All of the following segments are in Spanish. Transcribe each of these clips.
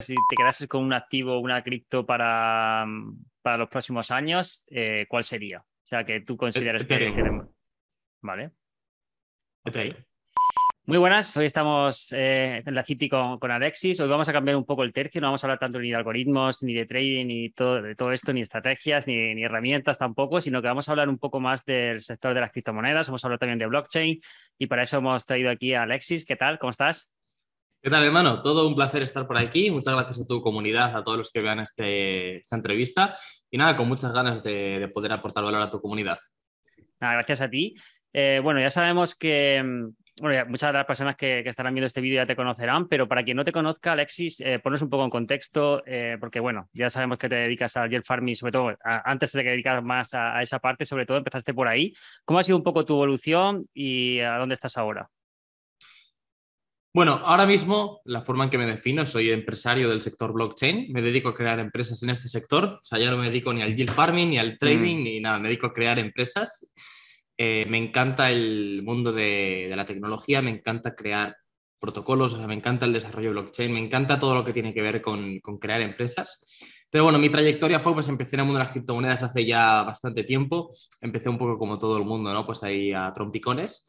si te quedases con un activo o una cripto para, para los próximos años, eh, ¿cuál sería? O sea, que tú consideres que, Vale. Muy buenas, hoy estamos eh, en la City con, con, Alexis. Hoy vamos a cambiar un poco el tercio, no vamos a hablar tanto ni de algoritmos, ni de trading, ni todo, de todo esto, ni estrategias, ni, ni, herramientas tampoco, sino que vamos a hablar un poco más del sector de las criptomonedas. Vamos a hablar también de blockchain y para eso hemos traído aquí a Alexis. ¿Qué tal? ¿Cómo estás? ¿Qué tal, hermano? Todo un placer estar por aquí. Muchas gracias a tu comunidad, a todos los que vean este, esta entrevista. Y nada, con muchas ganas de, de poder aportar valor a tu comunidad. Nada, gracias a ti. Eh, bueno, ya sabemos que mm, muchas de las personas que, estarán viendo este vídeo ya te conocerán, pero para quien no te conozca, Alexis, eh, pones un poco en contexto, eh, porque bueno, ya sabemos que te dedicas al gel farming, sobre todo antes de que dedicas más a, esa parte, sobre todo empezaste por ahí. ¿Cómo ha sido un poco tu evolución y a dónde estás ahora? Bueno, ahora mismo la forma en que me defino, soy empresario del sector blockchain, me dedico a crear empresas en este sector, o sea, ya no me dedico ni al yield farming, ni al trading, mm. ni nada, me dedico a crear empresas eh, me encanta el mundo de, la tecnología, me encanta crear protocolos, me encanta el desarrollo blockchain, me encanta todo lo que tiene que ver con, crear empresas. Pero bueno, mi trayectoria fue, pues empecé en el mundo de las criptomonedas hace ya bastante tiempo, empecé un poco como todo el mundo, ¿no? Pues ahí a trompicones.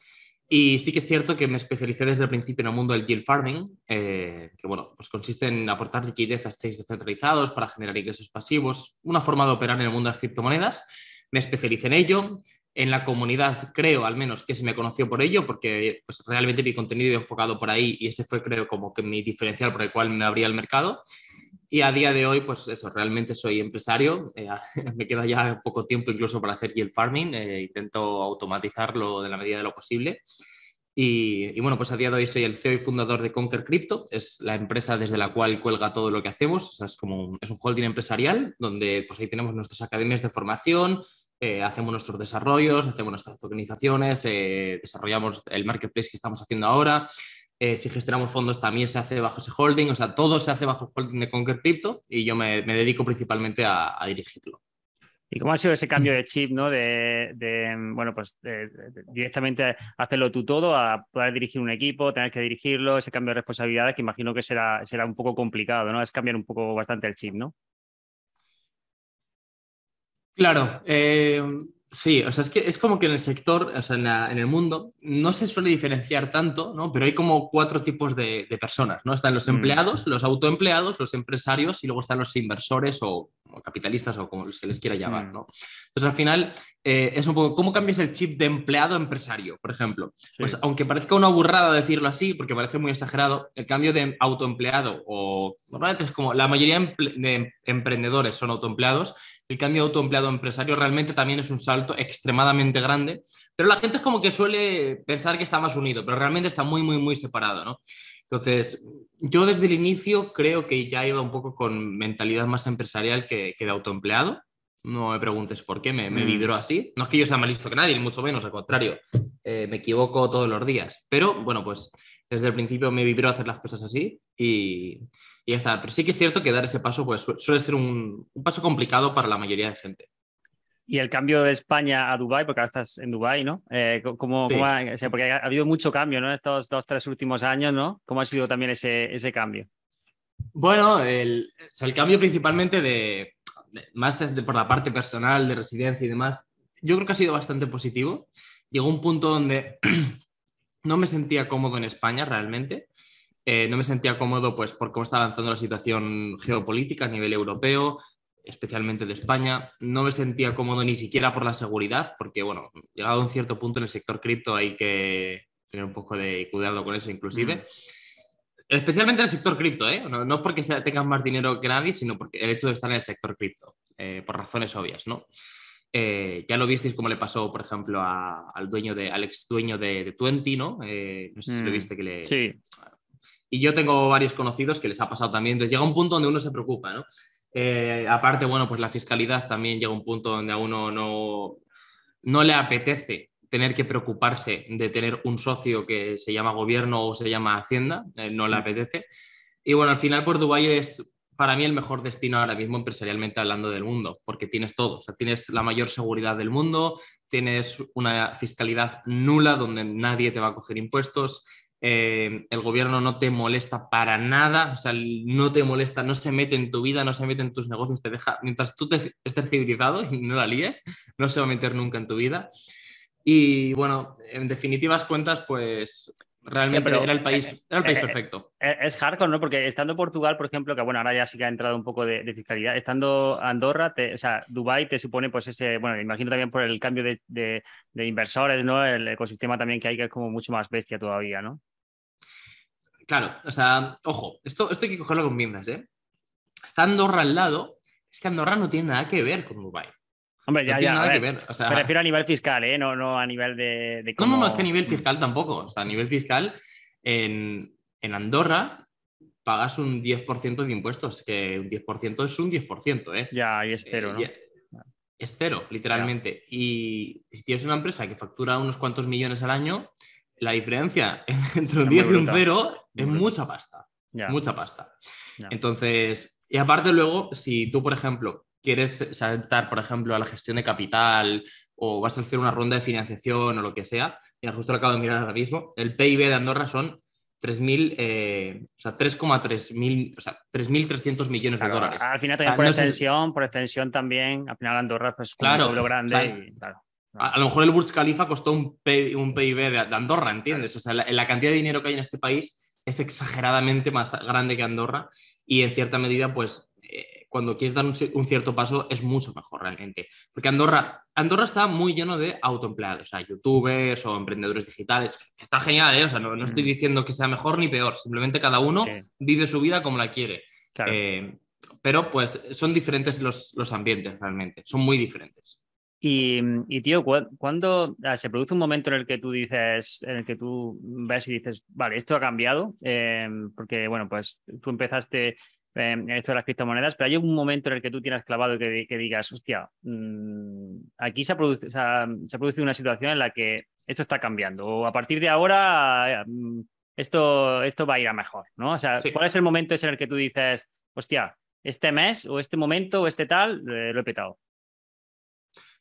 Y sí que es cierto que me especialicé desde el principio en el mundo del yield farming, eh, que bueno, pues consiste en aportar liquidez a stakes descentralizados para generar ingresos pasivos, una forma de operar en el mundo de las criptomonedas. Me especialicé en ello, en la comunidad creo al menos que se me conoció por ello, porque pues, realmente mi contenido iba enfocado por ahí y ese fue creo como que mi diferencial por el cual me abría el mercado. Y a día de hoy, pues eso, realmente soy empresario, eh, me queda ya poco tiempo incluso para hacer yield farming, eh, intento automatizarlo de la medida de lo posible. Y, bueno, pues a día de hoy soy el CEO y fundador de Conquer Crypto, es la empresa desde la cual cuelga todo lo que hacemos, es como un, es un holding empresarial donde pues ahí tenemos nuestras academias de formación, eh, hacemos nuestros desarrollos, hacemos nuestras tokenizaciones, eh, desarrollamos el marketplace que estamos haciendo ahora. Eh, si gestionamos fondos también se hace bajo ese holding, o sea, todo se hace bajo el holding de Conquer Crypto y yo me, dedico principalmente a, dirigirlo. ¿Y cómo ha sido ese cambio de chip, ¿no? De, bueno, pues directamente hacerlo tú todo, a poder dirigir un equipo, tener que dirigirlo, ese cambio de responsabilidades que imagino que será, será un poco complicado, ¿no? Es cambiar un poco bastante el chip, ¿no? Claro, eh, sí, o sea, es que es como que en el sector, o sea, en, el mundo, no se suele diferenciar tanto, ¿no? Pero hay como cuatro tipos de, personas, ¿no? Están los mm. empleados, los autoempleados, los empresarios y luego están los inversores o, capitalistas o como se les quiera llamar, mm. ¿no? Entonces, al final, eh, es un poco, ¿cómo cambias el chip de empleado a empresario, por ejemplo? Pues aunque parezca una burrada decirlo así, porque parece muy exagerado, el cambio de autoempleado o normalmente es como la mayoría de emprendedores son autoempleados, el cambio de autoempleado empresario realmente también es un salto extremadamente grande, pero la gente es como que suele pensar que está más unido, pero realmente está muy, muy, muy separado, ¿no? Entonces, yo desde el inicio creo que ya iba un poco con mentalidad más empresarial que, de autoempleado. No me preguntes por qué, me, me mm. vibró así. No es que yo sea más listo que nadie, ni mucho menos, al contrario, eh, me equivoco todos los días. Pero bueno, pues desde el principio me vibró hacer las cosas así y, y ya está. Pero sí que es cierto que dar ese paso pues, suele ser un, paso complicado para la mayoría de gente. Y el cambio de España a Dubái, porque ahora estás en Dubái, ¿no? Eh, ¿cómo, porque ha, habido mucho cambio, ¿no? En estos dos, tres últimos años, ¿no? ¿Cómo ha sido también ese, ese cambio? Bueno, el, el cambio principalmente de, más por la parte personal, de residencia y demás, yo creo que ha sido bastante positivo. Llegó un punto donde no me sentía cómodo en España realmente. Eh, no me sentía cómodo pues, por cómo está avanzando la situación geopolítica a nivel europeo, especialmente de España. No me sentía cómodo ni siquiera por la seguridad, porque, bueno, llegado a un cierto punto en el sector cripto hay que tener un poco de cuidado con eso, inclusive. Especialmente en el sector cripto, ¿eh? no, no, porque tengas más dinero que nadie, sino porque el hecho de estar en el sector cripto, eh, por razones obvias, ¿no? Ya lo visteis como le pasó, por ejemplo, al dueño de, al ex dueño de, de Twenty, ¿no? no sé si lo mm, viste que le, sí. Y yo tengo varios conocidos que les ha pasado también. Entonces llega un punto donde uno se preocupa, ¿no? Eh, aparte, bueno, pues la fiscalidad también llega un punto donde a uno no, no le apetece tener que preocuparse de tener un socio que se llama gobierno o se llama Hacienda, eh, no le mm. apetece. Y bueno, al final, por Dubái es para mí el mejor destino ahora mismo empresarialmente hablando del mundo, porque tienes todo, o sea, tienes la mayor seguridad del mundo, tienes una fiscalidad nula donde nadie te va a coger impuestos, eh, el gobierno no te molesta para nada, o sea, no te molesta, no se mete en tu vida, no se mete en tus negocios, te deja, mientras tú estés civilizado y no la líes, no se va a meter nunca en tu vida. Y bueno, en definitivas cuentas, pues realmente era el país, era el país eh, perfecto. Eh, es hardcore, ¿no? Porque estando Portugal, por ejemplo, que bueno, ahora ya sí que ha entrado un poco de, fiscalidad, estando Andorra, o sea, Dubai te supone pues ese, bueno, imagino también por el cambio de, de, inversores, ¿no? El ecosistema también que hay que es como mucho más bestia todavía, ¿no? Claro, o sea, ojo, esto, esto hay que cogerlo con pinzas, ¿eh? Está Andorra al lado, es que Andorra no tiene nada que ver con Dubai. Hombre, ya, no tiene nada que ver. Me refiero a nivel fiscal, ¿eh? No, no a nivel de. No, no, no, es que a nivel fiscal tampoco. O sea, a nivel fiscal, en, Andorra pagas un 10% de impuestos, que un 10% es un 10%, ¿eh? Ya, y es cero, ¿no? es cero, literalmente. Y si tienes una empresa que factura unos cuantos millones al año, la diferencia entre un 10 y un 0 es mucha pasta. Mucha pasta. Entonces, y aparte luego, si tú, por ejemplo, quieres saltar, por ejemplo, a la gestión de capital o vas a hacer una ronda de financiación o lo que sea, mira, justo lo acabo de mirar ahora mismo, el PIB de Andorra son 3.000, eh, o sea, 3,3 mil, o sea, 3.300 millones de dólares. Al final también por extensión, por extensión también, al final Andorra pues claro, lo grande claro. A, lo mejor el Burj Khalifa costó un, un PIB de, Andorra, ¿entiendes? O sea, la, cantidad de dinero que hay en este país es exageradamente más grande que Andorra y en cierta medida, pues cuando quieres dar un, cierto paso es mucho mejor realmente. Porque Andorra, Andorra está muy lleno de autoempleados, o sea, youtubers o emprendedores digitales, que está genial, ¿eh? O sea, no, estoy mm. diciendo que sea mejor ni peor, simplemente cada uno vive su vida como la quiere. Eh, pero pues son diferentes los, los ambientes realmente, son muy diferentes. Y, y, tío, ¿cuándo ah, se produce un momento en el que tú dices, en el que tú ves y dices, vale, esto ha cambiado? Eh, porque, bueno, pues tú empezaste en esto de las criptomonedas, pero hay un momento en el que tú tienes clavado que, que digas, hostia, mm, aquí se ha, producido, se, ha, producido una situación en la que esto está cambiando, o a partir de ahora mm, esto, esto va a ir a mejor, ¿no? O sea, ¿cuál es el momento ese en el que tú dices, hostia, este mes o este momento o este tal, eh, lo he petado?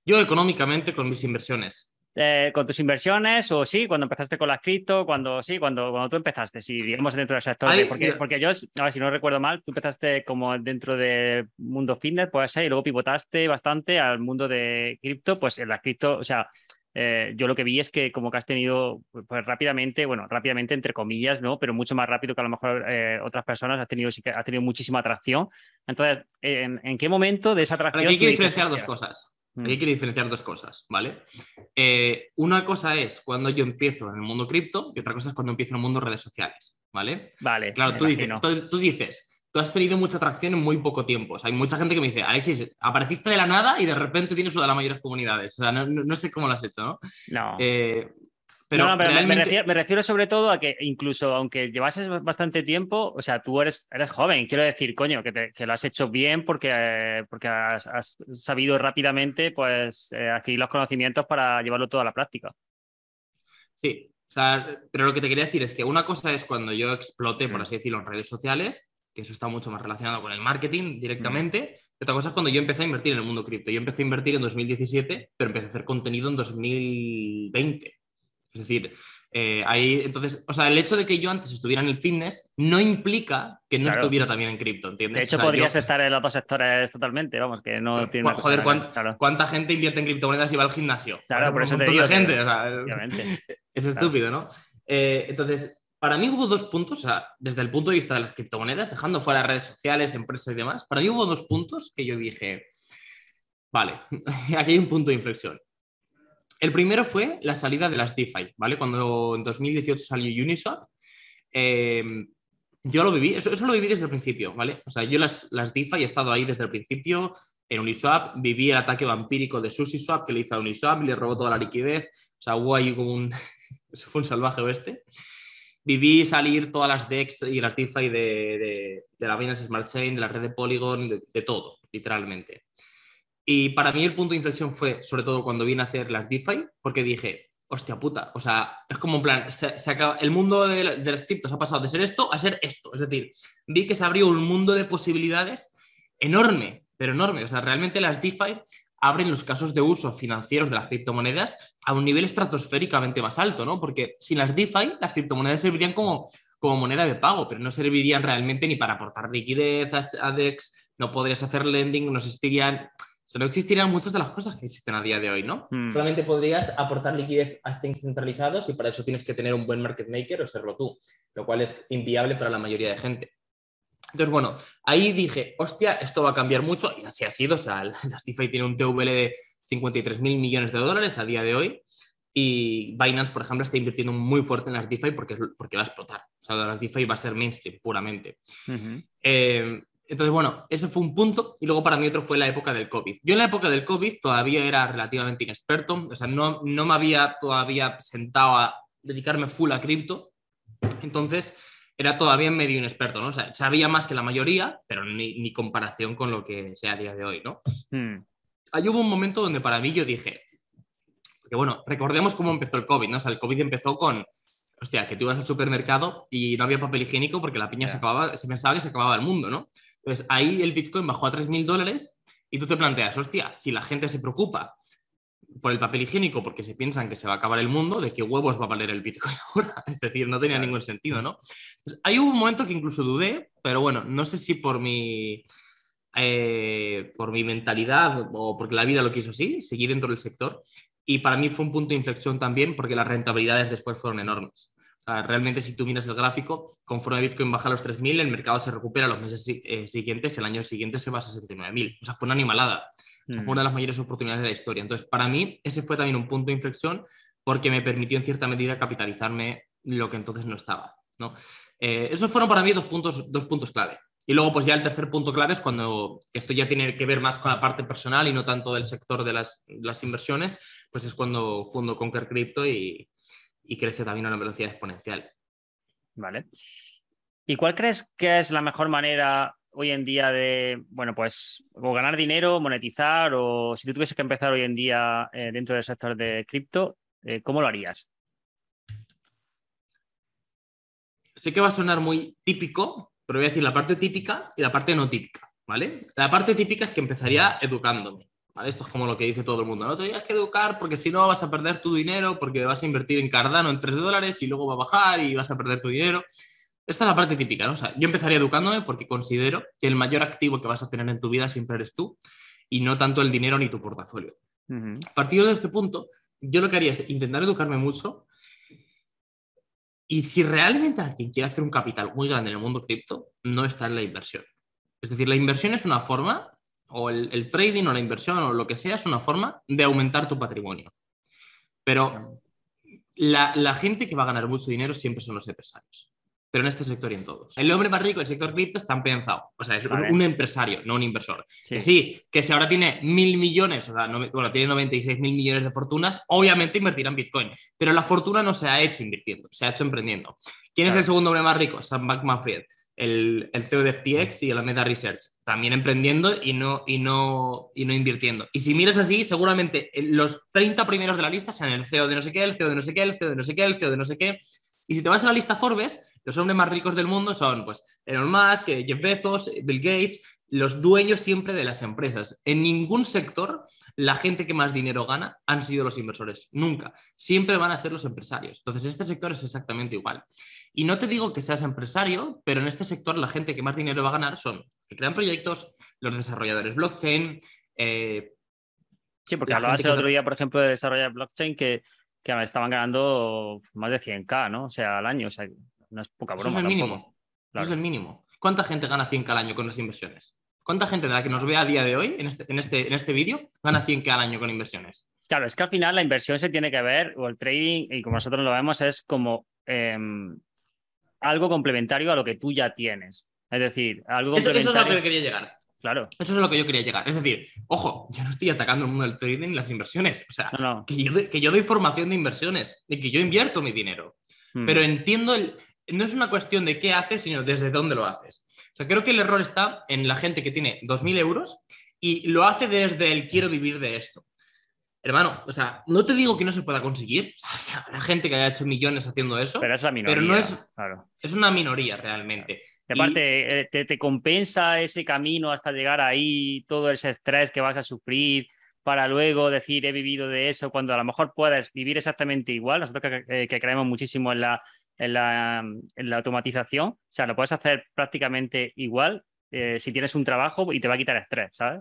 Yo económicamente con mis inversiones. Eh, con tus inversiones o sí, cuando empezaste con las cripto, cuando sí, cuando, cuando tú empezaste, sí, digamos dentro del sector. porque, porque yo, a ver, si no recuerdo mal, tú empezaste como dentro del mundo fitness, puede ser, y luego pivotaste bastante al mundo de cripto, pues en las cripto, o sea, eh, yo lo que vi es que como que has tenido, pues rápidamente, bueno, rápidamente entre comillas, ¿no? Pero mucho más rápido que a lo mejor eh, otras personas, has tenido, sí que has tenido muchísima atracción. Entonces, ¿en, qué momento de esa atracción? Aquí hay que diferenciar dos cosas. Hay mm. que diferenciar dos cosas, ¿vale? Eh, una cosa es cuando yo empiezo en el mundo cripto y otra cosa es cuando empiezo en el mundo redes sociales, ¿vale? Vale. Claro, tú dices, tú, dices, tú has tenido mucha atracción en muy poco tiempo. hay mucha gente que me dice, Alexis, apareciste de la nada y de repente tienes una de las mayores comunidades. O sea, no, sé cómo lo has hecho, ¿no? No. Eh, no, pero me, refiero, sobre todo a que incluso aunque llevases bastante tiempo, o sea, tú eres, eres joven, quiero decir, coño, que, que lo has hecho bien porque, porque has, sabido rápidamente pues, eh, adquirir los conocimientos para llevarlo todo a la práctica. Sí, o sea, pero lo que te quería decir es que una cosa es cuando yo explote, por mm. así decirlo, en redes sociales, que eso está mucho más relacionado con el marketing directamente. Mm. Y otra cosa es cuando yo empecé a invertir en el mundo cripto. Yo empecé a invertir en 2017, pero empecé a hacer contenido en 2020. Es decir, eh, ahí, entonces, o sea, el hecho de que yo antes estuviera en el fitness no implica que no estuviera también en cripto, ¿entiendes? De hecho, podrías estar en los dos sectores totalmente, vamos, que no tiene. Joder, ¿cuánta gente invierte en criptomonedas y va al gimnasio? Claro, por eso te digo. gente, es estúpido, ¿no? Eh, entonces, para mí hubo dos puntos, o sea, desde el punto de vista de las criptomonedas, dejando fuera redes sociales, empresas y demás, para mí hubo dos puntos que yo dije, vale, aquí hay un punto de inflexión. El primero fue la salida de las DeFi, ¿vale? Cuando en 2018 salió Uniswap, em, yo lo viví, eso, lo viví desde el principio, ¿vale? O sea, yo las, las DeFi he estado ahí desde el principio, en Uniswap, viví el ataque vampírico de SushiSwap que le hizo a Uniswap, le robó toda la liquidez, o sea, hubo como un, eso fue un salvaje oeste. Viví salir todas las DEX y las DeFi de, de, la Binance Smart Chain, de la red de Polygon, de todo, literalmente. Y para mí el punto de inflexión fue, sobre todo cuando vine a hacer las DeFi, porque dije, hostia puta, o sea, es como en plan, se, acaba, el mundo de, las criptos ha pasado de ser esto a ser esto. Es decir, vi que se abrió un mundo de posibilidades enorme, pero enorme. O sea, realmente las DeFi abren los casos de uso financieros de las criptomonedas a un nivel estratosféricamente más alto, ¿no? Porque sin las DeFi, las criptomonedas servirían como, como moneda de pago, pero no servirían realmente ni para aportar liquidez a DEX, no podrías hacer lending, no existirían no existirían muchas de las cosas que existen a día de hoy, ¿no? Hmm. Solamente podrías aportar liquidez a exchanges centralizados y para eso tienes que tener un buen market maker o serlo tú, lo cual es inviable para la mayoría de gente. Entonces, bueno, ahí dije, hostia, esto va a cambiar mucho y así ha sido. O sea, la DeFi tiene un TVL de 53 mil millones de dólares a día de hoy y Binance, por ejemplo, está invirtiendo muy fuerte en las DeFi porque, porque va a explotar. O sea, las DeFi va a ser mainstream puramente. Entonces, bueno, ese fue un punto. Y luego para mí otro fue la época del COVID. Yo en la época del COVID todavía era relativamente inexperto, o sea, no, no me había todavía sentado a dedicarme full a cripto. Entonces, era todavía medio inexperto, ¿no? O sea, sabía más que la mayoría, pero ni, comparación con lo que sea a día de hoy, ¿no? Hmm. Ahí hubo un momento donde para mí yo dije, porque bueno, recordemos cómo empezó el COVID, ¿no? O sea, el COVID empezó con, hostia, que tú ibas al supermercado y no había papel higiénico porque la piña se acababa, se pensaba que se acababa el mundo, ¿no? Entonces ahí el Bitcoin bajó a 3.000 dólares y tú te planteas, hostia, si la gente se preocupa por el papel higiénico porque se piensan que se va a acabar el mundo, ¿de qué huevos va a valer el Bitcoin ahora? Es decir, no tenía ningún sentido, ¿no? Entonces, ahí hubo un momento que incluso dudé, pero bueno, no sé si por mi, eh, por mi mentalidad o porque la vida lo quiso así, seguí dentro del sector. Y para mí fue un punto de inflexión también porque las rentabilidades después fueron enormes realmente si tú miras el gráfico, conforme Bitcoin baja a los 3.000, el mercado se recupera los meses eh, siguientes, el año siguiente se va a 69.000. O sea, fue una animalada. fue una de las mayores oportunidades de la historia. Entonces, para mí, ese fue también un punto de inflexión porque me permitió en cierta medida capitalizarme lo que entonces no estaba. ¿no? Eh, esos fueron para mí dos puntos, dos puntos clave. Y luego, pues ya el tercer punto clave es cuando esto ya tiene que ver más con la parte personal y no tanto del sector de las, las inversiones, pues es cuando fundo Conquer Crypto y, y crece también a una velocidad exponencial. Vale. ¿Y cuál crees que es la mejor manera hoy en día de, bueno, pues, o ganar dinero, monetizar, o si tú tuvieses que empezar hoy en día eh, dentro del sector de cripto, eh, ¿cómo lo harías? Sé que va a sonar muy típico, pero voy a decir la parte típica y la parte no típica, ¿vale? La parte típica es que empezaría educándome. Esto es como lo que dice todo el mundo, ¿no? Te tienes que educar porque si no vas a perder tu dinero, porque vas a invertir en Cardano en 3 dólares y luego va a bajar y vas a perder tu dinero. Esta es la parte típica, ¿no? O sea, yo empezaría educándome porque considero que el mayor activo que vas a tener en tu vida siempre eres tú y no tanto el dinero ni tu portafolio. A partir de este punto, yo lo que haría es intentar educarme mucho y si realmente alguien quiere hacer un capital muy grande en el mundo cripto, no está en la inversión. Es decir, la inversión es una forma o el, trading o la inversión o lo que sea es una forma de aumentar tu patrimonio. Pero la, gente que va a ganar mucho dinero siempre son los empresarios. Pero en este sector y en todos. El hombre más rico del sector cripto está pensado. O sea, es un empresario, no un inversor. Que sí, que si ahora tiene mil millones, o sea, bueno, tiene 96 mil millones de fortunas, obviamente invertirá en Bitcoin. Pero la fortuna no se ha hecho invirtiendo, se ha hecho emprendiendo. ¿Quién es el segundo hombre más rico? Sam Bankman-Fried el, CEO de FTX y el Alameda Research, también emprendiendo y no, y, no, y no invirtiendo. Y si miras así, seguramente los 30 primeros de la lista sean el CEO de no sé qué, el CEO de no sé qué, el CEO de no sé qué, el CEO de no sé qué. Y si te vas a la lista Forbes, los hombres más ricos del mundo son pues Elon Musk, Jeff Bezos, Bill Gates, los dueños siempre de las empresas. En ningún sector la gente que más dinero gana han sido los inversores. Nunca. Siempre van a ser los empresarios. Entonces, este sector es exactamente igual. Y no te digo que seas empresario, pero en este sector la gente que más dinero va a ganar son los que crean proyectos, los desarrolladores blockchain. Eh, sí, porque hablabas el otro día, por ejemplo, de desarrollar blockchain que, que estaban ganando más de 100k, ¿no? O sea, al año. O sea, no es poca broma. Eso es el mínimo. Eso es el mínimo. ¿Cuánta gente gana 100k al año con las inversiones? ¿Cuánta gente de la que nos ve a día de hoy en este, en este, en este vídeo gana 100k al año con inversiones? Claro, es que al final la inversión se tiene que ver, o el trading, y como nosotros lo vemos, es como em, algo complementario a lo que tú ya tienes. Es decir, algo complementario. Eso, es lo que quería llegar. Claro. Eso es lo que yo quería llegar. Es decir, ojo, yo no estoy atacando el mundo del trading y las inversiones. O sea, Que, yo, que, yo, doy formación de inversiones y que yo invierto mi dinero. Hmm. Pero entiendo el. No es una cuestión de qué haces, sino desde dónde lo haces sea, creo que el error está en la gente que tiene 2.000 euros y lo hace desde el quiero vivir de esto. Hermano, o sea, no te digo que no se pueda conseguir. O sea, la gente que haya hecho millones haciendo eso. Pero es la minoría. Pero no es. Es una minoría realmente. Y aparte, eh, te, compensa ese camino hasta llegar ahí, todo ese estrés que vas a sufrir, para luego decir he vivido de eso, cuando a lo mejor puedes vivir exactamente igual. Nosotros que, que creemos muchísimo en la, en la, en la, automatización, o sea, lo puedes hacer prácticamente igual eh, si tienes un trabajo y te va a quitar estrés, ¿sabes?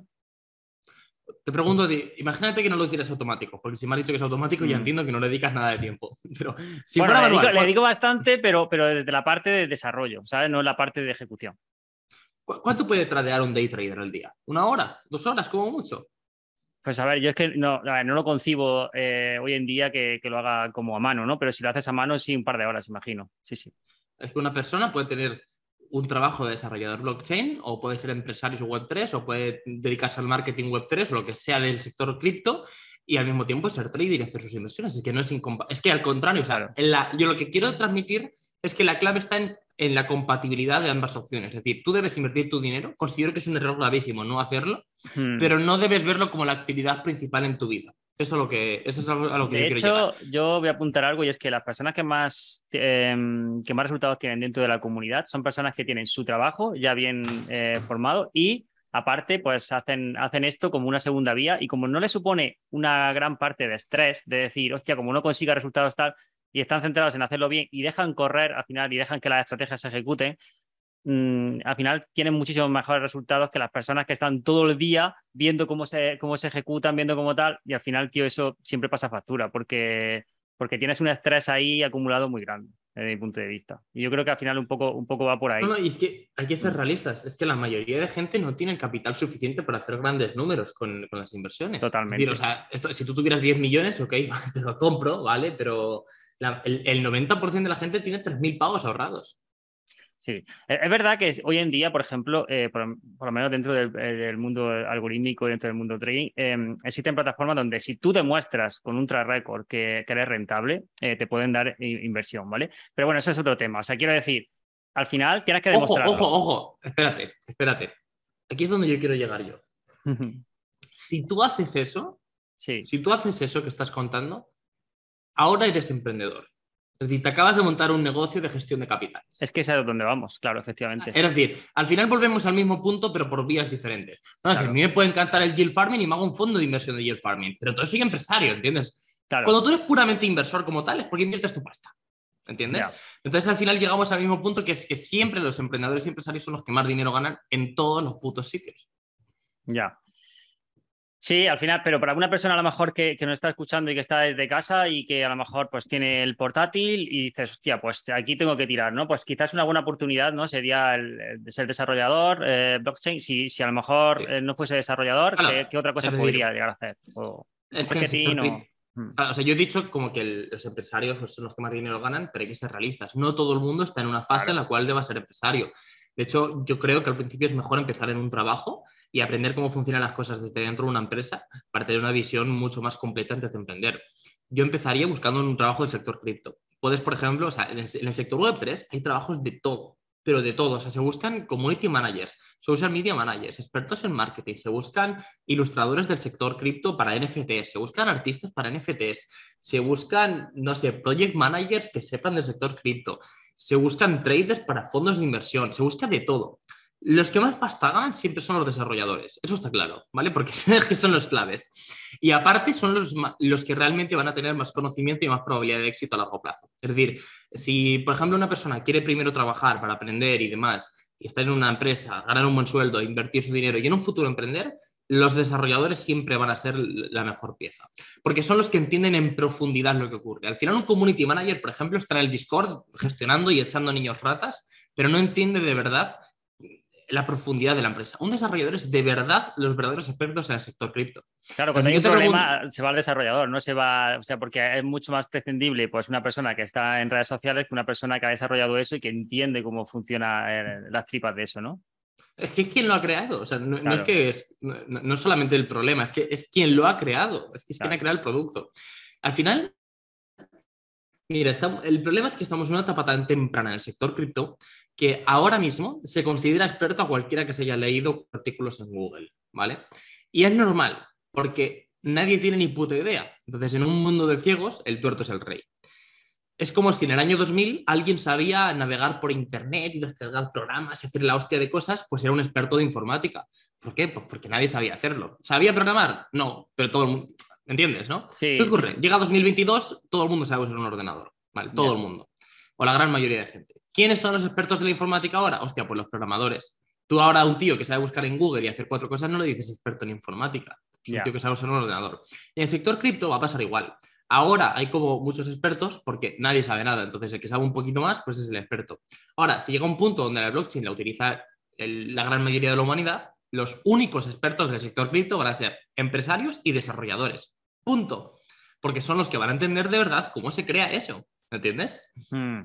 Te pregunto, imagínate que no lo hicieras automático, porque si me has dicho que es automático, ya mm. entiendo que no le dedicas nada de tiempo. Pero si bueno, le, digo, le, digo, bastante, pero, pero desde la parte de desarrollo, ¿sabes? No la parte de ejecución. ¿Cuánto puede tradear un day trader al día? ¿Una hora? ¿Dos horas como mucho? Pues a ver, yo es que no, no lo concibo eh, hoy en día que, que, lo haga como a mano, ¿no? Pero si lo haces a mano, sí, un par de horas, imagino. Sí, sí. Es que una persona puede tener un trabajo de desarrollador blockchain o puede ser empresario Web3 o puede dedicarse al marketing Web3 o lo que sea del sector cripto y al mismo tiempo ser trader y hacer sus inversiones. Es que no es Es que al contrario, o sea, yo lo que quiero transmitir es que la clave está en, en, la compatibilidad de ambas opciones. Es decir, tú debes invertir tu dinero. Considero que es un error gravísimo no hacerlo, hmm. pero no debes verlo como la actividad principal en tu vida. Eso es, lo que, eso es a lo que de yo hecho, yo voy a apuntar algo y es que las personas que más, em, que más resultados tienen dentro de la comunidad son personas que tienen su trabajo ya bien eh, formado y aparte pues hacen, hacen esto como una segunda vía y como no le supone una gran parte de estrés de decir, hostia, como no consiga resultados tal y están centrados en hacerlo bien y dejan correr al final y dejan que las estrategias se ejecuten, Mm, al final tienen muchísimos mejores resultados que las personas que están todo el día viendo cómo se, cómo se ejecutan, viendo cómo tal, y al final, tío, eso siempre pasa factura, porque, porque tienes un estrés ahí acumulado muy grande, desde mi punto de vista. Y yo creo que al final un poco, un poco va por ahí. No, no, y es que hay que ser realistas, es que la mayoría de gente no tiene el capital suficiente para hacer grandes números con, con las inversiones. Totalmente. o sea, esto, si tú tuvieras 10 millones, ok, te lo compro, ¿vale? Pero el, el 90% de la gente tiene 3.000 pagos ahorrados. Sí, es verdad que hoy en día, por ejemplo, eh, por, lo menos dentro del, eh, mundo algorítmico, dentro del mundo trading, em, existen plataformas donde si tú demuestras con un track record que, eres rentable, eh, te pueden dar inversión, ¿vale? Pero bueno, eso es otro tema. O sea, quiero decir, al final tienes que demostrarlo. Ojo, ojo, ojo, espérate, espérate. Aquí es donde yo quiero llegar yo. si tú haces eso, sí. si tú haces eso que estás contando, ahora eres emprendedor. Es decir, te acabas de montar un negocio de gestión de capitales. Es que es a donde vamos, claro, efectivamente. Es decir, al final volvemos al mismo punto, pero por vías diferentes. No, a mí me puede encantar el yield farming y me hago un fondo de inversión de yield farming, pero todo soy empresario, ¿entiendes? Cuando tú eres puramente inversor como tal, es porque inviertes tu pasta. ¿Entiendes? Entonces al final llegamos al mismo punto que es que siempre los emprendedores y empresarios son los que más dinero ganan en todos los putos sitios. Ya. Sí, al final, pero para una persona a lo mejor que, que nos está escuchando y que está desde casa y que a lo mejor pues tiene el portátil y dices, hostia, pues aquí tengo que tirar, ¿no? Pues quizás una buena oportunidad, ¿no? Sería el, de ser desarrollador, eh, blockchain, si, si a lo mejor eh, no fuese desarrollador, ¿qué, otra cosa podría llegar a hacer? O, es que mm. o sea, yo he dicho como que los empresarios son los que más dinero ganan, pero hay que ser realistas. No todo el mundo está en una fase en la cual deba ser empresario. De hecho, yo creo que al principio es mejor empezar en un trabajo y aprender cómo funcionan las cosas desde dentro de una empresa para tener una visión mucho más completa antes de emprender. Yo empezaría buscando un trabajo del sector cripto. Puedes, por ejemplo, en el sector Web3 hay trabajos de todo, pero de todo. O sea, se buscan community managers, social media managers, expertos en marketing, se buscan ilustradores del sector cripto para NFTs, se buscan artistas para NFTs, se buscan, no sé, project managers que sepan del sector cripto, se buscan traders para fondos de inversión, se busca de todo. Los que más pasta ganan siempre son los desarrolladores, eso está claro, ¿vale? Porque que son los claves. Y aparte son los, los que realmente van a tener más conocimiento y más probabilidad de éxito a largo plazo. Es decir, si por ejemplo una persona quiere primero trabajar para aprender y demás, y estar en una empresa, ganar un buen sueldo, invertir su dinero y en un futuro emprender, los desarrolladores siempre van a ser la mejor pieza, porque son los que entienden en profundidad lo que ocurre. Al final un community manager, por ejemplo, está en el Discord gestionando y echando niños ratas, pero no entiende de verdad la profundidad de la empresa. Un desarrollador es de verdad los verdaderos expertos en el sector cripto. Claro, cuando hay un problema se va al desarrollador, no se va, o sea, porque es mucho más prescindible pues una persona que está en redes sociales que una persona que ha desarrollado eso y que entiende cómo funcionan eh, las tripas de eso, ¿no? Es que es quien lo ha creado, o sea, no, es que es no, solamente el problema, es que es quien lo ha creado, es que es quien ha creado el producto. Al final, Mira, el problema es que estamos en una etapa tan temprana en el sector cripto que ahora mismo se considera experto a cualquiera que se haya leído artículos en Google, ¿vale? Y es normal, porque nadie tiene ni puta idea. Entonces, en un mundo de ciegos, el tuerto es el rey. Es como si en el año 2000 alguien sabía navegar por internet y descargar programas y hacer la hostia de cosas, pues era un experto de informática. ¿Por qué? Pues porque nadie sabía hacerlo. ¿Sabía programar? No, pero todo el mundo... ¿Entiendes, no? Sí, ¿Qué ocurre? Llega 2022, todo el mundo sabe usar un ordenador, ¿vale? Todo el mundo. O la gran mayoría de gente. ¿Quiénes son los expertos de la informática ahora? Hostia, pues los programadores. Tú ahora a un tío que sabe buscar en Google y hacer cuatro cosas no le dices experto en informática. Es un tío que sabe usar un ordenador. En el sector cripto va a pasar igual. Ahora hay como muchos expertos porque nadie sabe nada. Entonces, el que sabe un poquito más, pues es el experto. Ahora, si llega un punto donde la blockchain la utiliza la gran mayoría de la humanidad, los únicos expertos del sector cripto van a ser empresarios y desarrolladores. Punto. Porque son los que van a entender de verdad cómo se crea eso. ¿Entiendes? Hmm.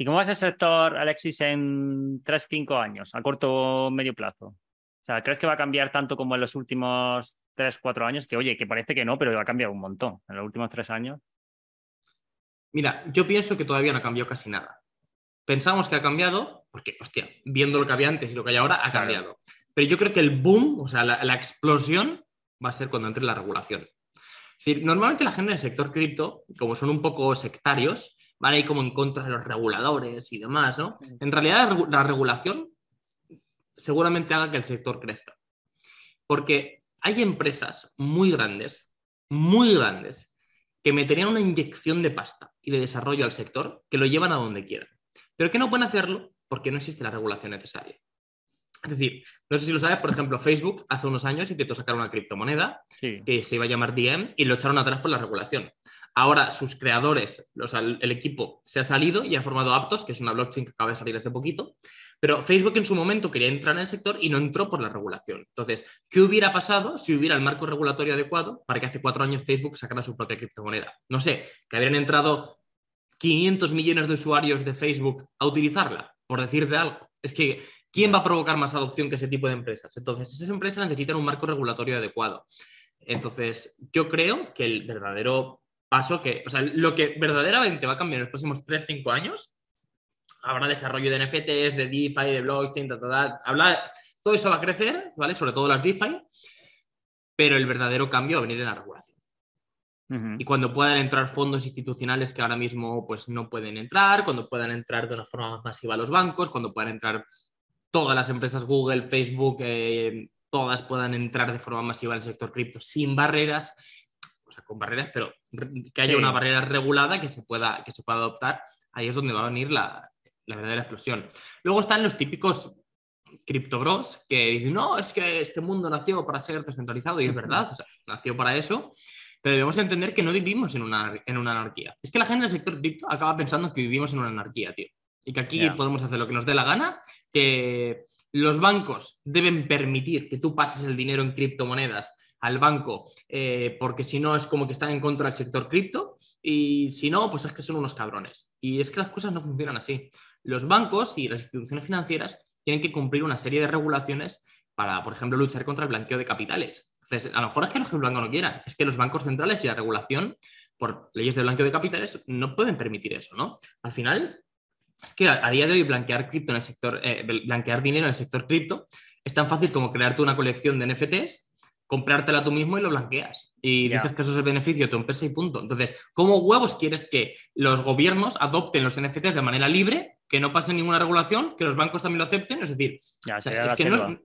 ¿Y cómo va a ser el sector, Alexis, en 3-5 años, a corto o medio plazo? O sea, ¿crees que va a cambiar tanto como en los últimos 3-4 años? Que oye, que parece que no, pero va a cambiar un montón en los últimos 3 años. Mira, yo pienso que todavía no ha cambiado casi nada. Pensamos que ha cambiado, porque, hostia, viendo lo que había antes y lo que hay ahora, ha cambiado. Pero yo creo que el boom, o sea, la, explosión, va a ser cuando entre la regulación. Es decir, normalmente la gente del sector cripto, como son un poco sectarios, van a ir como en contra de los reguladores y demás, ¿no? En realidad la regulación seguramente haga que el sector crezca. Porque hay empresas muy grandes, muy grandes, que meterían una inyección de pasta y de desarrollo al sector que lo llevan a donde quieran. Pero que no pueden hacerlo porque no existe la regulación necesaria. Es decir, no sé si lo sabes, por ejemplo, Facebook hace unos años intentó sacar una criptomoneda que se iba a llamar DM y lo echaron atrás por la regulación. Ahora sus creadores, el equipo, se ha salido y ha formado Aptos, que es una blockchain que acaba de salir hace poquito. Pero Facebook en su momento quería entrar en el sector y no entró por la regulación. Entonces, ¿qué hubiera pasado si hubiera el marco regulatorio adecuado para que hace cuatro años Facebook sacara su propia criptomoneda? No sé, que habrían entrado 500 millones de usuarios de Facebook a utilizarla, por decir de algo. Es que ¿Quién va a provocar más adopción que ese tipo de empresas? Entonces, esas empresas necesitan un marco regulatorio adecuado. Entonces, yo creo que el verdadero paso que, o sea, lo que verdaderamente va a cambiar en los próximos 3-5 años, habrá desarrollo de NFTs, de DeFi, de blockchain, habla, todo eso va a crecer, ¿vale? Sobre todo las DeFi, pero el verdadero cambio va a venir en la regulación. Y cuando puedan entrar fondos institucionales que ahora mismo pues, no pueden entrar, cuando puedan entrar de una forma masiva los bancos, cuando puedan entrar todas las empresas Google, Facebook, eh, todas puedan entrar de forma masiva al sector cripto sin barreras, sea, con barreras, pero que haya una barrera regulada que se, pueda, que se pueda adoptar, ahí es donde va a venir la, verdadera explosión. Luego están los típicos criptobros que dicen, no, es que este mundo nació para ser descentralizado y es verdad, nació para eso, pero debemos entender que no vivimos en una, en una anarquía. Es que la gente del sector cripto acaba pensando que vivimos en una anarquía, tío y que aquí podemos hacer lo que nos dé la gana, que los bancos deben permitir que tú pases el dinero en criptomonedas al banco, eh, porque si no es como que están en contra del sector cripto, y si no, pues es que son unos cabrones. Y es que las cosas no funcionan así. Los bancos y las instituciones financieras tienen que cumplir una serie de regulaciones para, por ejemplo, luchar contra el blanqueo de capitales. Entonces, a lo mejor es que el banco no quieran, es que los bancos centrales y la regulación por leyes de blanqueo de capitales no pueden permitir eso, ¿no? Al final, es que a, día de hoy blanquear cripto en el sector, eh, blanquear dinero en el sector cripto es tan fácil como crearte una colección de NFTs, comprártela tú mismo y lo blanqueas. Y dices que eso es el beneficio de tu empresa y punto. Entonces, ¿cómo huevos quieres que los gobiernos adopten los NFTs de manera libre, que no pasen ninguna regulación, que los bancos también lo acepten? Es decir, es que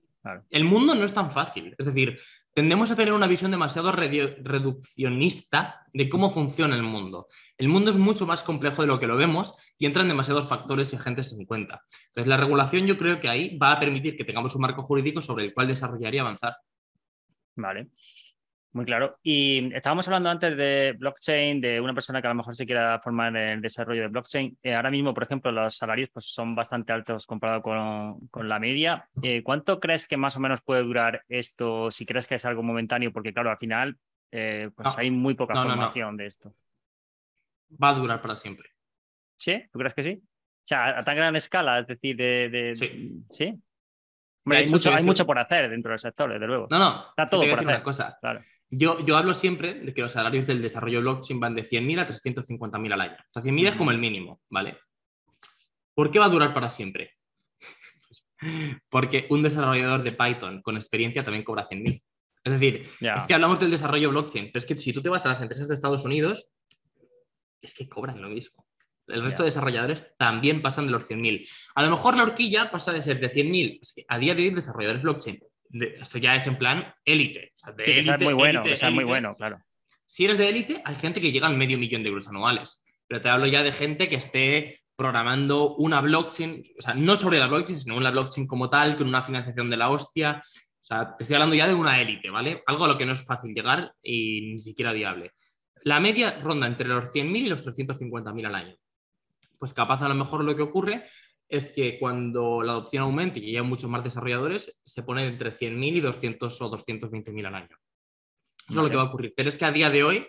el mundo no es tan fácil. Es decir, tendemos a tener una visión demasiado reduccionista de cómo funciona el mundo. El mundo es mucho más complejo de lo que lo vemos y entran demasiados factores y agentes en cuenta. Entonces, la regulación yo creo que ahí va a permitir que tengamos un marco jurídico sobre el cual desarrollar y avanzar. Vale. Muy claro. Y estábamos hablando antes de blockchain, de una persona que a lo mejor se quiera formar en el desarrollo de blockchain. Eh, ahora mismo, por ejemplo, los salarios pues, son bastante altos comparado con, la media. Eh, ¿Cuánto crees que más o menos puede durar esto? Si crees que es algo momentáneo, porque claro, al final eh, pues hay muy poca formación de esto. Va a durar para siempre. ¿Sí? ¿Tú crees que sí? O sea, a tan gran escala, es decir, de... Sí. ¿Sí? Hay, mucho, hay mucho por hacer dentro del sector, desde luego. No, no. Está todo por hacer. Una cosa. Claro. Yo, hablo siempre de que los salarios del desarrollo blockchain van de 100.000 a 350.000 al año. O sea, 100.000 es como el mínimo, ¿vale? ¿Por qué va a durar para siempre? Porque un desarrollador de Python con experiencia también cobra 100.000. Es decir, es que hablamos del desarrollo blockchain, pero es que si tú te vas a las empresas de Estados Unidos, es que cobran lo mismo. El resto de desarrolladores también pasan de los 100.000. A lo mejor la horquilla pasa de ser de 100.000, a día de hoy desarrolladores blockchain esto ya es en plan élite. sí, es muy bueno, es muy bueno, claro. Si eres de élite, hay gente que llega al medio millón de euros anuales, pero te hablo ya de gente que esté programando una blockchain, o sea, no sobre la blockchain, sino una blockchain como tal, con una financiación de la hostia. O sea, te estoy hablando ya de una élite, ¿vale? Algo a lo que no es fácil llegar y ni siquiera viable. La media ronda entre los 100.000 y los 350.000 al año. Pues capaz a lo mejor lo que ocurre es que cuando la adopción aumente y hay muchos más desarrolladores, se pone entre 100.000 y 200 o 220.000 al año. Eso es lo que va a ocurrir. Pero es que a día de hoy,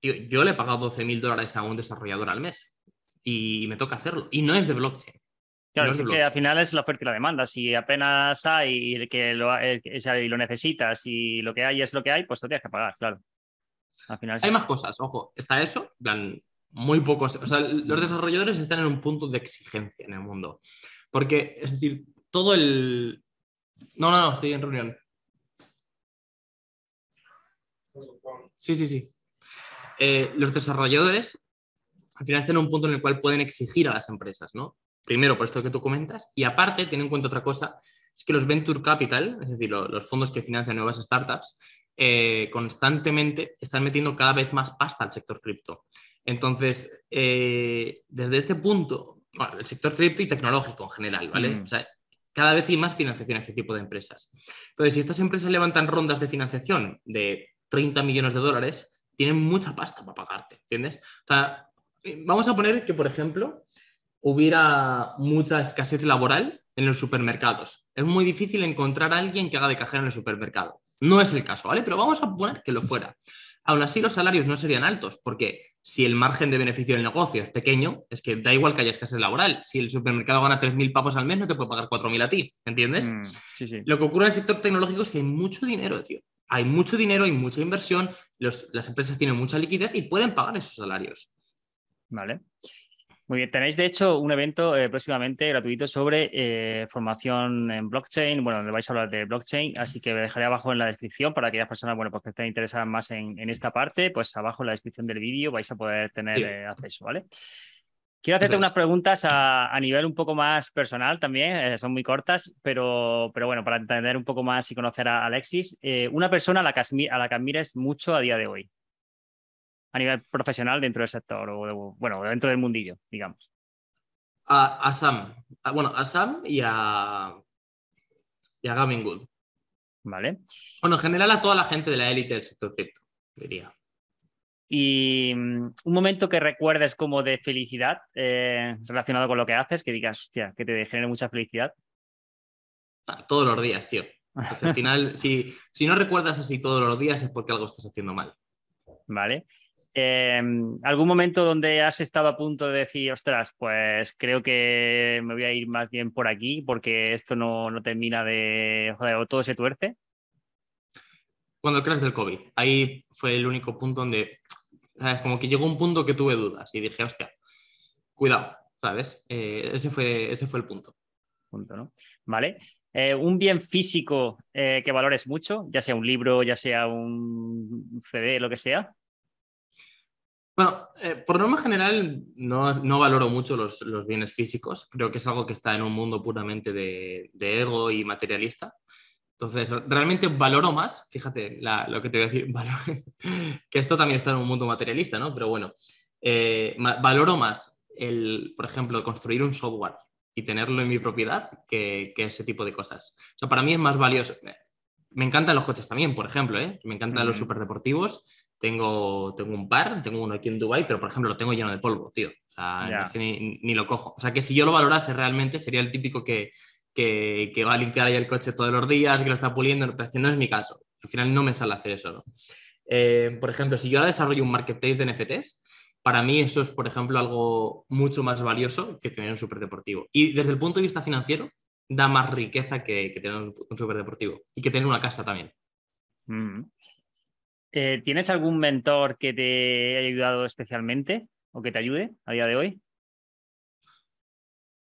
yo le he pagado 12.000 dólares a un desarrollador al mes y me toca hacerlo. Y no es de blockchain. Claro, es que al final es la oferta y la demanda. Si apenas hay que lo, y lo necesitas y lo que hay es lo que hay, pues te tienes que pagar, claro. Al final hay más cosas, ojo, está eso, plan, muy pocos, o sea, los desarrolladores están en un punto de exigencia en el mundo. Porque, es decir, todo el... No, no, no, estoy en reunión. Sí, sí, sí. Eh, los desarrolladores al final están en un punto en el cual pueden exigir a las empresas, ¿no? Primero, por esto que tú comentas, y aparte, ten en cuenta otra cosa, es que los venture capital, es decir, los fondos que financian nuevas startups, eh, constantemente están metiendo cada vez más pasta al sector cripto. Entonces, eh, desde este punto, bueno, el sector cripto y tecnológico en general, ¿vale? Mm. O sea, cada vez hay más financiación a este tipo de empresas. Entonces, si estas empresas levantan rondas de financiación de 30 millones de dólares, tienen mucha pasta para pagarte, ¿entiendes? O sea, vamos a poner que, por ejemplo, hubiera mucha escasez laboral en los supermercados. Es muy difícil encontrar a alguien que haga de cajero en el supermercado. No es el caso, ¿vale? Pero vamos a poner que lo fuera. Aún así, los salarios no serían altos, porque si el margen de beneficio del negocio es pequeño, es que da igual que haya escasez laboral. Si el supermercado gana 3.000 pavos al mes, no te puede pagar 4.000 a ti, ¿entiendes? Mm, lo que ocurre en el sector tecnológico es que hay mucho dinero, tío. Hay mucho dinero, hay mucha inversión, las empresas tienen mucha liquidez y pueden pagar esos salarios. Vale. Muy bien, tenéis de hecho un evento eh, próximamente gratuito sobre eh, formación en blockchain, bueno, donde vais a hablar de blockchain, así que dejaré abajo en la descripción para aquellas personas, bueno, pues que estén interesadas más en, esta parte, pues abajo en la descripción del vídeo vais a poder tener eh, acceso, ¿vale? Quiero hacerte unas preguntas a, nivel un poco más personal también, son muy cortas, pero, pero bueno, para entender un poco más y conocer a Alexis, una persona a la, que, a la que admires mucho a día de hoy a nivel profesional dentro del sector o, bueno, dentro del mundillo, digamos? A, Sam. bueno, a Sam y a, y a Gavin Good. Vale. Bueno, en general a toda la gente de la élite del sector cripto, diría. Y mm, un momento que recuerdes como de felicidad eh, relacionado con lo que haces, que digas, hostia, que te genere mucha felicidad. Ah, todos los días, tío. Pues al final, si, si no recuerdas así todos los días es porque algo estás haciendo mal. Vale. Em, ¿Algún momento donde has estado a punto de decir, ostras, pues creo que me voy a ir más bien por aquí porque esto no, termina de, joder, o todo se tuerce? Cuando el crash del COVID, ahí fue el único punto donde, ¿sabes? como que llegó un punto que tuve dudas y dije, hostia, cuidado, ¿sabes? Eh, ese, fue, ese fue el punto. Punto, ¿no? Vale. Eh, un bien físico eh, que valores mucho, ya sea un libro, ya sea un CD, lo que sea. Bueno, eh, por norma general no, valoro mucho los, bienes físicos. Creo que es algo que está en un mundo puramente de, ego y materialista. Entonces, realmente valoro más, fíjate lo que te voy a decir, que esto también está en un mundo materialista, ¿no? Pero bueno, eh, valoro más el, por ejemplo, construir un software y tenerlo en mi propiedad que, ese tipo de cosas. O sea, para mí es más valioso. Me encantan los coches también, por ejemplo, ¿eh? Me encantan los superdeportivos tengo, tengo un par, tengo uno aquí en Dubai, pero por ejemplo lo tengo lleno de polvo, tío. O sea, ni, lo cojo. O sea, que si yo lo valorase realmente, sería el típico que, que, va a limpiar ahí el coche todos los días, que lo está puliendo, pero que no es mi caso. Al final no me sale hacer eso, ¿no? Eh, por ejemplo, si yo ahora desarrollo un marketplace de NFTs, para mí eso es, por ejemplo, algo mucho más valioso que tener un superdeportivo. Y desde el punto de vista financiero, da más riqueza que, tener un, superdeportivo y que tener una casa también. Mm. Eh, ¿Tienes algún mentor que te haya ayudado especialmente o que te ayude a día de hoy?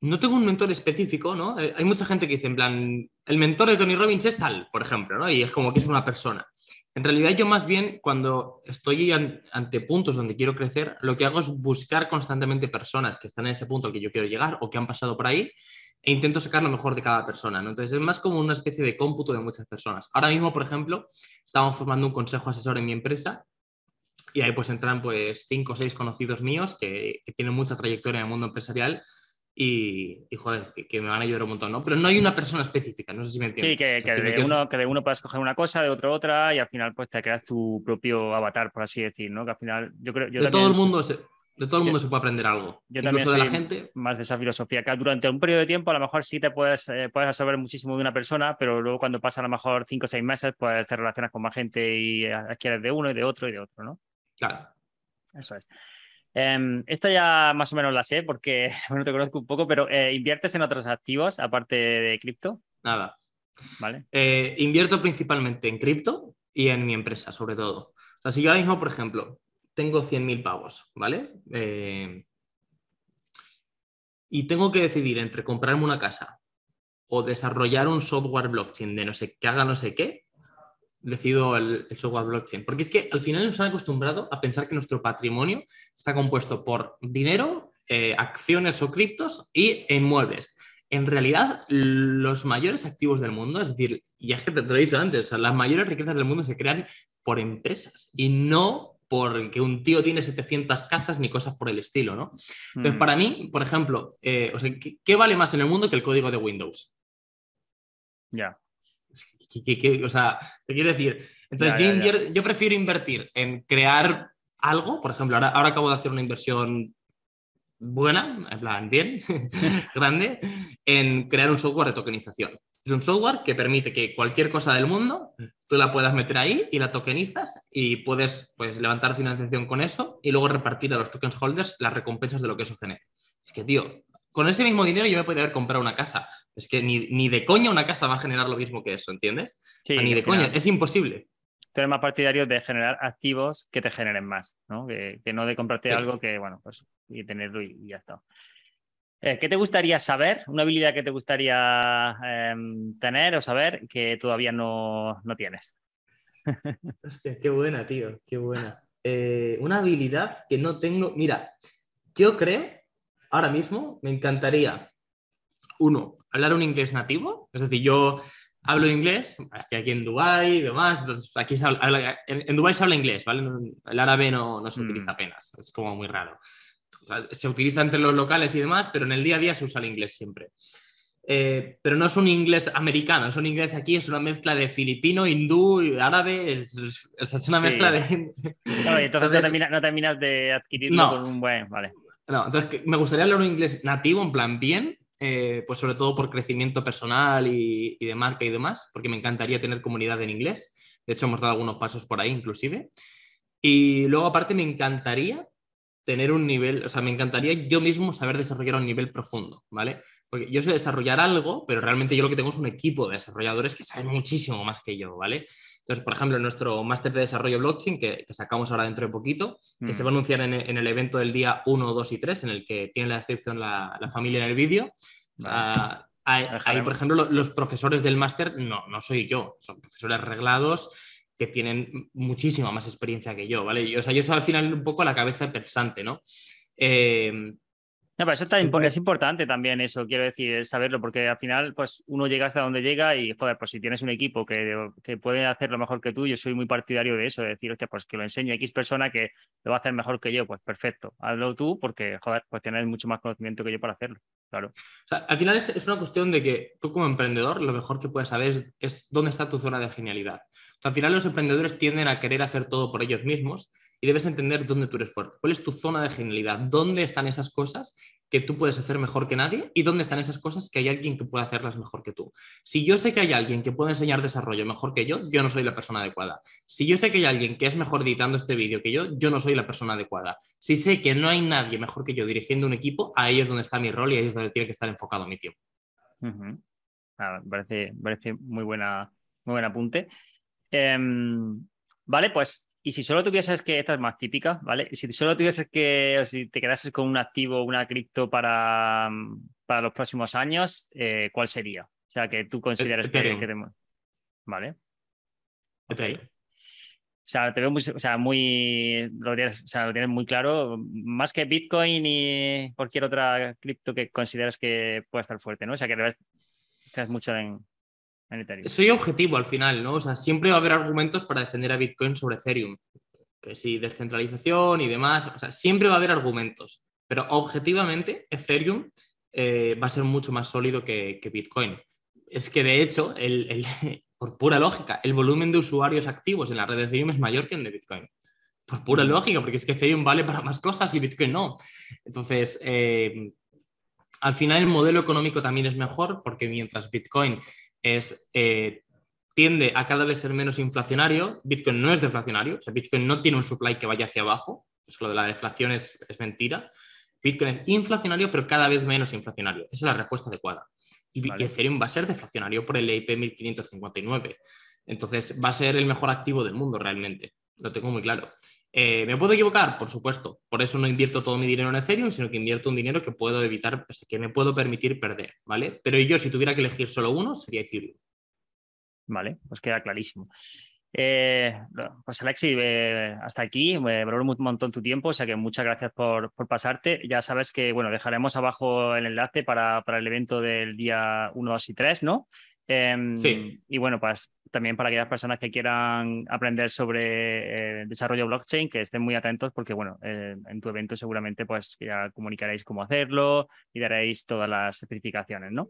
No tengo un mentor específico, ¿no? Eh, hay mucha gente que dice, en plan, el mentor de Tony Robbins es tal, por ejemplo, ¿no? Y es como que es una persona. En realidad yo más bien cuando estoy ante puntos donde quiero crecer, lo que hago es buscar constantemente personas que están en ese punto al que yo quiero llegar o que han pasado por ahí e intento sacar lo mejor de cada persona. ¿no? Entonces es más como una especie de cómputo de muchas personas. Ahora mismo, por ejemplo, estamos formando un consejo asesor en mi empresa y ahí pues entran pues cinco o seis conocidos míos que, tienen mucha trayectoria en el mundo empresarial y, joder, que, me van a ayudar un montón, ¿no? Pero no hay una persona específica, no sé si me entiendes. Sí, que, de, uno, que de uno puedas coger una cosa, de otro otra y al final pues te creas tu propio avatar, por así decir, ¿no? Que al final yo creo... Yo de todo el mundo... De todo el mundo se puede aprender algo. Yo Incluso de la gente. Más de esa filosofía, que durante un periodo de tiempo a lo mejor sí te puedes, eh, puedes saber muchísimo de una persona, pero luego cuando pasa a lo mejor cinco o seis meses, pues te relacionas con más gente y adquieres de uno y de otro y de otro, ¿no? Claro. Eso es. Eh, esta ya más o menos la sé porque, bueno, te conozco un poco, pero eh, ¿inviertes en otros activos aparte de cripto? Nada. Vale. Eh, invierto principalmente en cripto y en mi empresa, sobre todo. O sea, si yo ahora mismo, por ejemplo, tengo 100.000 pavos, ¿vale? Eh, y tengo que decidir entre comprarme una casa o desarrollar un software blockchain de no sé qué haga no sé qué, decido el, software blockchain. Porque es que al final nos han acostumbrado a pensar que nuestro patrimonio está compuesto por dinero, eh, acciones o criptos y inmuebles. En realidad, los mayores activos del mundo, es decir, ya es que te, lo he dicho antes, las mayores riquezas del mundo se crean por empresas y no porque un tío tiene 700 casas ni cosas por el estilo, ¿no? Entonces, mm. para mí, por ejemplo, eh, ¿qué, vale más en el mundo que el código de Windows? Ya. o sea, te quiero decir, entonces yo, prefiero invertir en crear algo, por ejemplo, ahora, ahora acabo de hacer una inversión buena, en plan bien, grande, en crear un software de tokenización. Es un software que permite que cualquier cosa del mundo tú la puedas meter ahí y la tokenizas y puedes pues, levantar financiación con eso y luego repartir a los token holders las recompensas de lo que eso genera. Es que, tío, con ese mismo dinero yo me podría haber comprado una casa. Es que ni, de coña una casa va a generar lo mismo que eso, ¿entiendes? ni de coña, es imposible. Tú eres más partidario de generar activos que te generen más, ¿no? Que, no de comprarte algo que, bueno, pues y tenerlo y ya está. Eh, ¿Qué te gustaría saber? Una habilidad que te gustaría em, tener o saber que todavía no, tienes. Hostia, qué buena, tío, qué buena. Eh, una habilidad que no tengo. Mira, yo creo, ahora mismo, me encantaría, uno, hablar un inglés nativo. Es decir, yo hablo inglés, estoy aquí en Dubái y demás. aquí en, Dubái se habla inglés, ¿vale? El árabe no, no se mm. utiliza apenas, es como muy raro se utiliza entre los locales y demás, pero en el día a día se usa el inglés siempre. Eh, pero no es un inglés americano, es un inglés aquí, es una mezcla de filipino, hindú, árabe, es, una mezcla de... entonces, no, terminas de adquirirlo con un buen... Vale. No, entonces me gustaría hablar un inglés nativo, en plan bien, eh, pues sobre todo por crecimiento personal y, y, de marca y demás, porque me encantaría tener comunidad en inglés. De hecho, hemos dado algunos pasos por ahí inclusive. Y luego aparte me encantaría tener un nivel, o sea, me encantaría yo mismo saber desarrollar un nivel profundo, ¿vale? Porque yo sé desarrollar algo, pero realmente yo lo que tengo es un equipo de desarrolladores que saben muchísimo más que yo, ¿vale? Entonces, por ejemplo, nuestro máster de desarrollo blockchain, que, sacamos ahora dentro de poquito, que se va a mm. anunciar en, el evento del día 1, 2 y 3, en el que tiene la descripción la, familia en el vídeo. ahí, por ejemplo, los profesores del máster, no, no soy yo, son profesores reglados que tienen muchísima más experiencia que yo, ¿vale? Y, o sea, yo soy al final un poco la cabeza pensante, ¿no? Eh, no, pero eso está, es importante también eso, quiero decir, saberlo, porque al final, pues uno llega hasta donde llega y, joder, pues si tienes un equipo que, que puede hacer lo mejor que tú, yo soy muy partidario de eso, de decir, hostia, pues que lo enseñe a X persona que lo va a hacer mejor que yo, pues perfecto, hazlo tú porque, joder, pues tienes mucho más conocimiento que yo para hacerlo, claro. O sea, al final es, es, una cuestión de que tú como emprendedor, lo mejor que puedes saber es, es dónde está tu zona de genialidad. O sea, al final los emprendedores tienden a querer hacer todo por ellos mismos y debes entender dónde tú eres fuerte, cuál es tu zona de genialidad, dónde están esas cosas que tú puedes hacer mejor que nadie y dónde están esas cosas que hay alguien que puede hacerlas mejor que tú. Si yo sé que hay alguien que puede enseñar desarrollo mejor que yo, yo no soy la persona adecuada. Si yo sé que hay alguien que es mejor editando este vídeo que yo, yo no soy la persona adecuada. Si sé que no hay nadie mejor que yo dirigiendo un equipo, ahí es donde está mi rol y ahí es donde tiene que estar enfocado mi tiempo. Ah, parece, parece muy, buena, muy buen apunte. Em, vale, pues y si solo tuvieses que, esta es más típica, ¿vale? Si solo tuvieses que, o si te quedases con un activo, una cripto para, para los próximos años, eh, ¿cuál sería? O sea, que tú consideres que, Vale. Okay. O sea, te veo muy, o sea, muy, lo tienes, o sea, lo tienes muy claro, más que Bitcoin y cualquier otra cripto que consideras que pueda estar fuerte, ¿no? O sea, que crees mucho en, Soy objetivo al final, ¿no? O sea, siempre va a haber argumentos para defender a Bitcoin sobre Ethereum. Que sí, descentralización y demás, o sea, siempre va a haber argumentos. Pero objetivamente, Ethereum eh, va a ser mucho más sólido que, que Bitcoin. Es que de hecho, el, el, por pura lógica, el volumen de usuarios activos en la red de Ethereum es mayor que en de Bitcoin. Por pura mm. lógica, porque es que Ethereum vale para más cosas y Bitcoin no. Entonces, eh, al final el modelo económico también es mejor porque mientras Bitcoin es, eh, tiende a cada vez ser menos inflacionario, Bitcoin no es deflacionario, o sea, Bitcoin no tiene un supply que vaya hacia abajo, es lo de la deflación es, es mentira. Bitcoin es inflacionario, pero cada vez menos inflacionario. Esa es la respuesta adecuada. Y, Ethereum va a ser deflacionario por el EIP 1559. Entonces, va a ser el mejor activo del mundo realmente. Lo tengo muy claro. Eh, ¿Me puedo equivocar? Por supuesto. Por eso no invierto todo mi dinero en Ethereum, sino que invierto un dinero que puedo evitar, que me puedo permitir perder, ¿vale? Pero yo, si tuviera que elegir solo uno, sería Ethereum. Vale, pues queda clarísimo. Eh, pues Alexi, eh, hasta aquí, me valoro un montón tu tiempo, o sea que muchas gracias por, pasarte. Ya sabes que, bueno, dejaremos abajo el enlace para, para el evento del día 1, 2 y 3, ¿no? Em, sí. Y bueno, pues también para aquellas personas que quieran aprender sobre eh, desarrollo blockchain, que estén muy atentos porque, bueno, en tu evento seguramente pues ya comunicaréis cómo hacerlo y daréis todas las certificaciones, ¿no?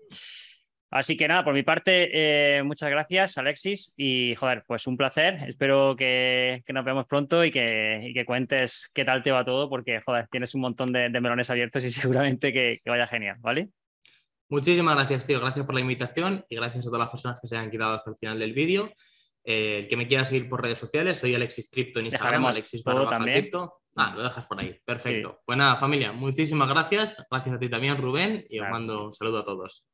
Así que nada, por mi parte, eh, muchas gracias, Alexis. Y joder, pues un placer. Espero que, nos veamos pronto y que, que, cuentes qué tal te va todo, porque joder, tienes un montón de, melones abiertos y seguramente que, vaya genial, ¿vale? Muchísimas gracias, tío. Gracias por la invitación y gracias a todas las personas que se han quedado hasta el final del vídeo. Eh, el que me quiera seguir por redes sociales, soy Alexis Crypto en Instagram, Alexis también. Ah, lo dejas por ahí. Perfecto. Pues nada, familia, muchísimas gracias. Gracias a ti también, Rubén, y os mando un saludo a todos.